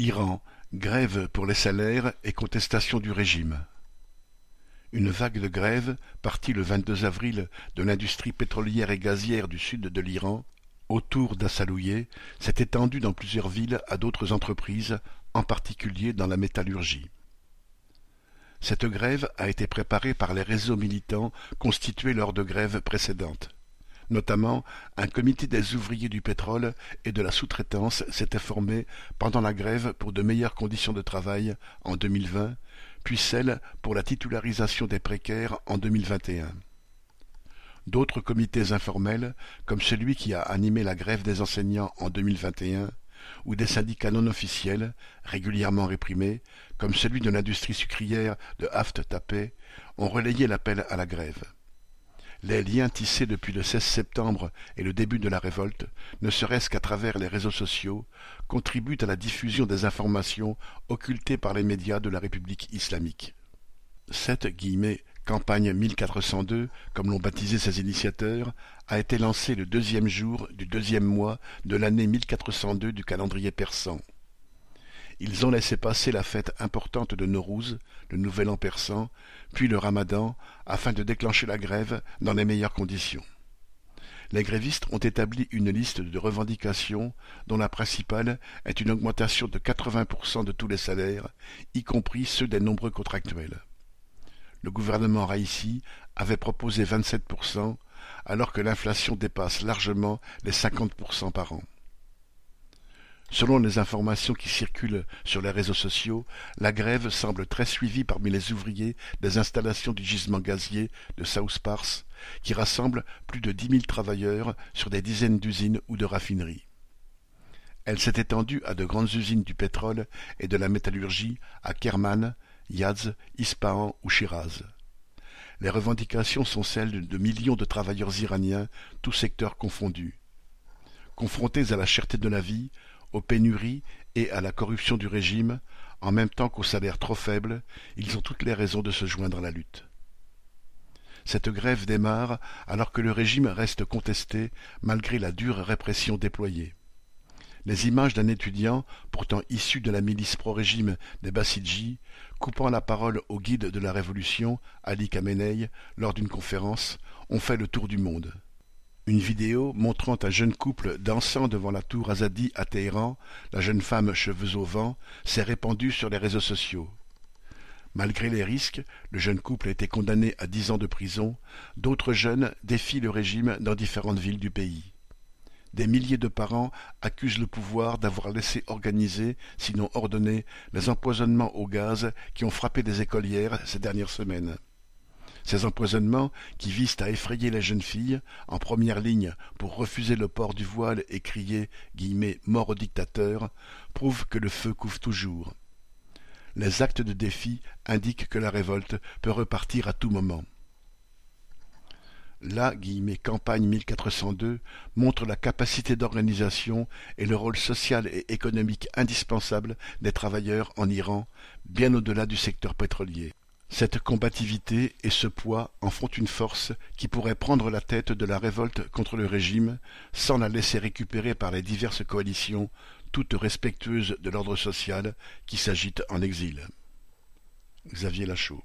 Iran, grève pour les salaires et contestation du régime. Une vague de grève, partie le 22 avril de l'industrie pétrolière et gazière du sud de l'Iran, autour d'Assalouye, s'est étendue dans plusieurs villes à d'autres entreprises, en particulier dans la métallurgie. Cette grève a été préparée par les réseaux militants constitués lors de grèves précédentes. Notamment, un comité des ouvriers du pétrole et de la sous-traitance s'était formé pendant la grève pour de meilleures conditions de travail en 2020, puis celle pour la titularisation des précaires en 2021. D'autres comités informels, comme celui qui a animé la grève des enseignants en 2021, ou des syndicats non officiels, régulièrement réprimés, comme celui de l'industrie sucrière de Haft-Tapé, ont relayé l'appel à la grève. Les liens tissés depuis le 16 septembre et le début de la révolte, ne serait-ce qu'à travers les réseaux sociaux, contribuent à la diffusion des informations occultées par les médias de la République islamique. Cette campagne 1402, comme l'ont baptisé ses initiateurs, a été lancée le deuxième jour du deuxième mois de l'année 1402 du calendrier persan. Ils ont laissé passer la fête importante de Nowruz, le nouvel an persan, puis le ramadan, afin de déclencher la grève dans les meilleures conditions. Les grévistes ont établi une liste de revendications dont la principale est une augmentation de 80% de tous les salaires, y compris ceux des nombreux contractuels. Le gouvernement Raïssi avait proposé 27%, alors que l'inflation dépasse largement les 50% par an. Selon les informations qui circulent sur les réseaux sociaux, la grève semble très suivie parmi les ouvriers des installations du gisement gazier de South Pars, qui rassemble plus de dix mille travailleurs sur des dizaines d'usines ou de raffineries. Elle s'est étendue à de grandes usines du pétrole et de la métallurgie à Kerman, Yazd, Ispahan ou Shiraz. Les revendications sont celles de millions de travailleurs iraniens, tous secteurs confondus. Confrontés à la cherté de la vie, aux pénuries et à la corruption du régime, en même temps qu'aux salaires trop faibles, ils ont toutes les raisons de se joindre à la lutte. Cette grève démarre alors que le régime reste contesté malgré la dure répression déployée. Les images d'un étudiant, pourtant issu de la milice pro-régime des Bassidji, coupant la parole au guide de la révolution, Ali Khamenei, lors d'une conférence, ont fait le tour du monde. Une vidéo montrant un jeune couple dansant devant la tour Azadi à Téhéran, la jeune femme cheveux au vent, s'est répandue sur les réseaux sociaux. Malgré les risques, le jeune couple a été condamné à dix ans de prison, d'autres jeunes défient le régime dans différentes villes du pays. Des milliers de parents accusent le pouvoir d'avoir laissé organiser, sinon ordonner, les empoisonnements au gaz qui ont frappé des écolières ces dernières semaines. Ces empoisonnements, qui visent à effrayer les jeunes filles, en première ligne pour refuser le port du voile et crier « mort au dictateur », prouvent que le feu couvre toujours. Les actes de défi indiquent que la révolte peut repartir à tout moment. La campagne 1402 montre la capacité d'organisation et le rôle social et économique indispensable des travailleurs en Iran, bien au-delà du secteur pétrolier. Cette combativité et ce poids en font une force qui pourrait prendre la tête de la révolte contre le régime sans la laisser récupérer par les diverses coalitions, toutes respectueuses de l'ordre social, qui s'agitent en exil. Xavier Lachaud